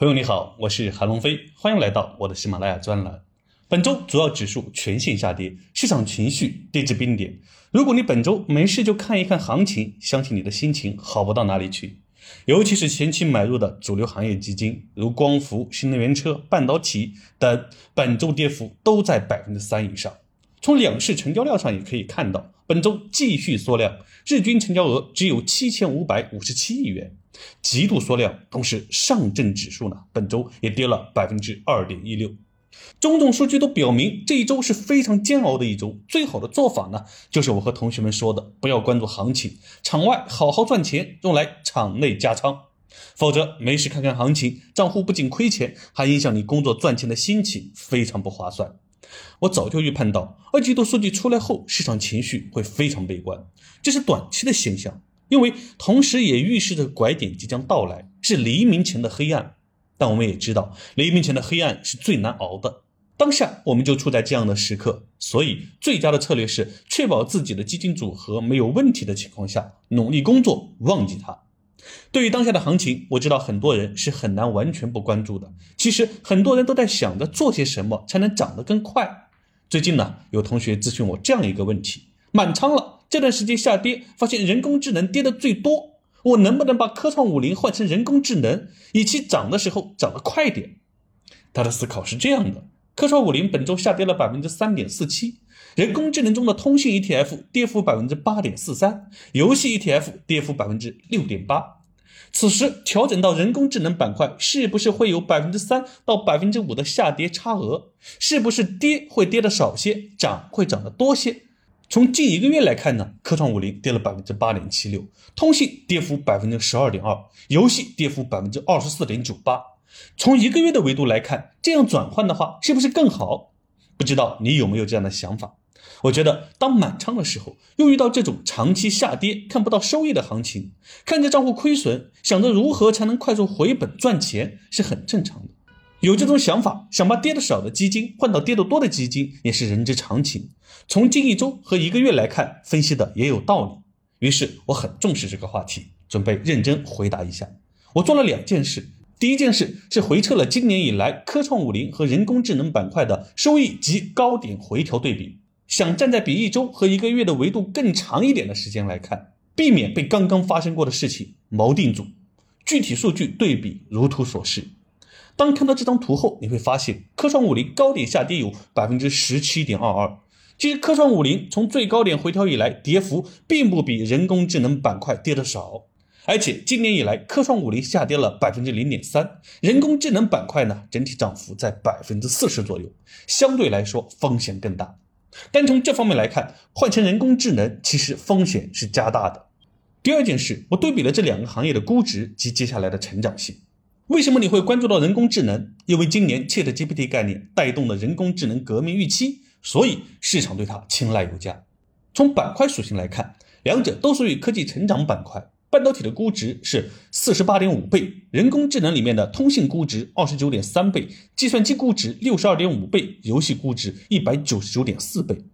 朋友你好，我是韩龙飞，欢迎来到我的喜马拉雅专栏。本周主要指数全线下跌，市场情绪跌至冰点。如果你本周没事就看一看行情，相信你的心情好不到哪里去。尤其是前期买入的主流行业基金，如光伏、新能源车、半导体等，本周跌幅都在百分之三以上。从两市成交量上也可以看到，本周继续缩量，日均成交额只有七千五百五十七亿元。极度缩量，同时上证指数呢，本周也跌了百分之二点一六。种种数据都表明，这一周是非常煎熬的一周。最好的做法呢，就是我和同学们说的，不要关注行情，场外好好赚钱，用来场内加仓。否则没事看看行情，账户不仅亏钱，还影响你工作赚钱的心情，非常不划算。我早就预判到，二季度数据出来后，市场情绪会非常悲观，这是短期的现象。因为同时也预示着拐点即将到来，是黎明前的黑暗。但我们也知道，黎明前的黑暗是最难熬的。当下我们就处在这样的时刻，所以最佳的策略是确保自己的基金组合没有问题的情况下，努力工作，忘记它。对于当下的行情，我知道很多人是很难完全不关注的。其实很多人都在想着做些什么才能涨得更快。最近呢，有同学咨询我这样一个问题：满仓了。这段时间下跌，发现人工智能跌的最多，我能不能把科创五零换成人工智能，以其涨的时候涨得快点？他的思考是这样的：科创五零本周下跌了百分之三点四七，人工智能中的通信 ETF 跌幅百分之八点四三，游戏 ETF 跌幅百分之六点八。此时调整到人工智能板块，是不是会有百分之三到百分之五的下跌差额？是不是跌会跌的少些，涨会涨得多些？从近一个月来看呢，科创五零跌了百分之八点七六，通信跌幅百分之十二点二，游戏跌幅百分之二十四点九八。从一个月的维度来看，这样转换的话是不是更好？不知道你有没有这样的想法？我觉得当满仓的时候，又遇到这种长期下跌看不到收益的行情，看着账户亏损，想着如何才能快速回本赚钱，是很正常的。有这种想法，想把跌得少的基金换到跌得多的基金，也是人之常情。从近一周和一个月来看，分析的也有道理。于是我很重视这个话题，准备认真回答一下。我做了两件事，第一件事是回测了今年以来科创五零和人工智能板块的收益及高点回调对比，想站在比一周和一个月的维度更长一点的时间来看，避免被刚刚发生过的事情锚定住。具体数据对比如图所示。当看到这张图后，你会发现科创五零高点下跌有百分之十七点二二。其实科创五零从最高点回调以来，跌幅并不比人工智能板块跌的少。而且今年以来，科创五零下跌了百分之零点三，人工智能板块呢整体涨幅在百分之四十左右，相对来说风险更大。单从这方面来看，换成人工智能其实风险是加大的。第二件事，我对比了这两个行业的估值及接下来的成长性。为什么你会关注到人工智能？因为今年 ChatGPT 概念带动了人工智能革命预期，所以市场对它青睐有加。从板块属性来看，两者都属于科技成长板块。半导体的估值是四十八点五倍，人工智能里面的通信估值二十九点三倍，计算机估值六十二点五倍，游戏估值一百九十九点四倍。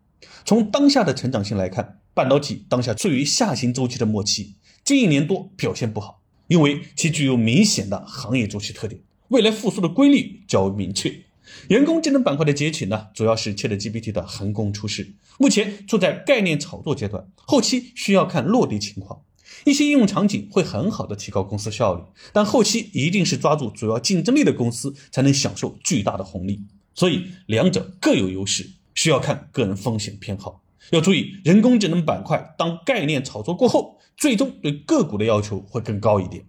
从当下的成长性来看，半导体当下处于下行周期的末期，近一年多表现不好。因为其具有明显的行业周期特点，未来复苏的规律较为明确。人工智能板块的崛起呢，主要是 ChatGPT 的横空出世，目前处在概念炒作阶段，后期需要看落地情况。一些应用场景会很好的提高公司效率，但后期一定是抓住主要竞争力的公司才能享受巨大的红利。所以两者各有优势，需要看个人风险偏好。要注意，人工智能板块当概念炒作过后。最终对个股的要求会更高一点。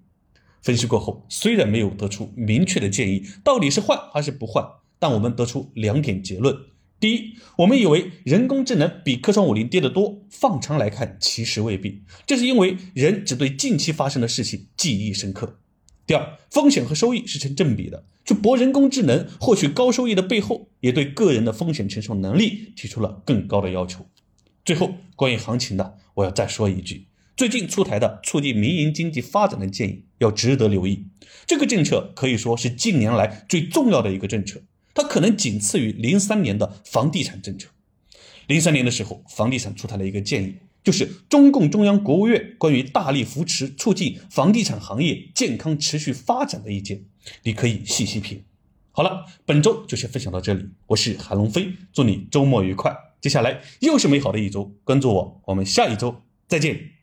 分析过后，虽然没有得出明确的建议，到底是换还是不换，但我们得出两点结论：第一，我们以为人工智能比科创五零跌得多，放长来看其实未必，这是因为人只对近期发生的事情记忆深刻；第二，风险和收益是成正比的，去博人工智能获取高收益的背后，也对个人的风险承受能力提出了更高的要求。最后，关于行情的，我要再说一句：最近出台的促进民营经济发展的建议要值得留意。这个政策可以说是近年来最重要的一个政策，它可能仅次于零三年的房地产政策。零三年的时候，房地产出台了一个建议，就是中共中央、国务院关于大力扶持促进房地产行业健康持续发展的意见，你可以细细品。好了，本周就先分享到这里，我是韩龙飞，祝你周末愉快。接下来又是美好的一周关注我我们下一周再见。